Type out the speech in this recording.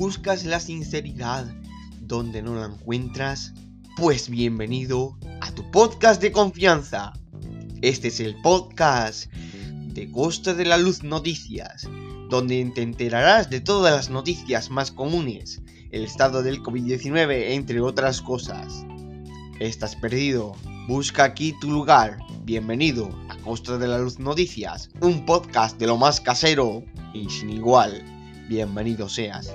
buscas la sinceridad donde no la encuentras, pues bienvenido a tu podcast de confianza. Este es el podcast de Costa de la Luz Noticias, donde te enterarás de todas las noticias más comunes, el estado del COVID-19, entre otras cosas. ¿Estás perdido? Busca aquí tu lugar. Bienvenido a Costa de la Luz Noticias, un podcast de lo más casero y sin igual. Bienvenido seas.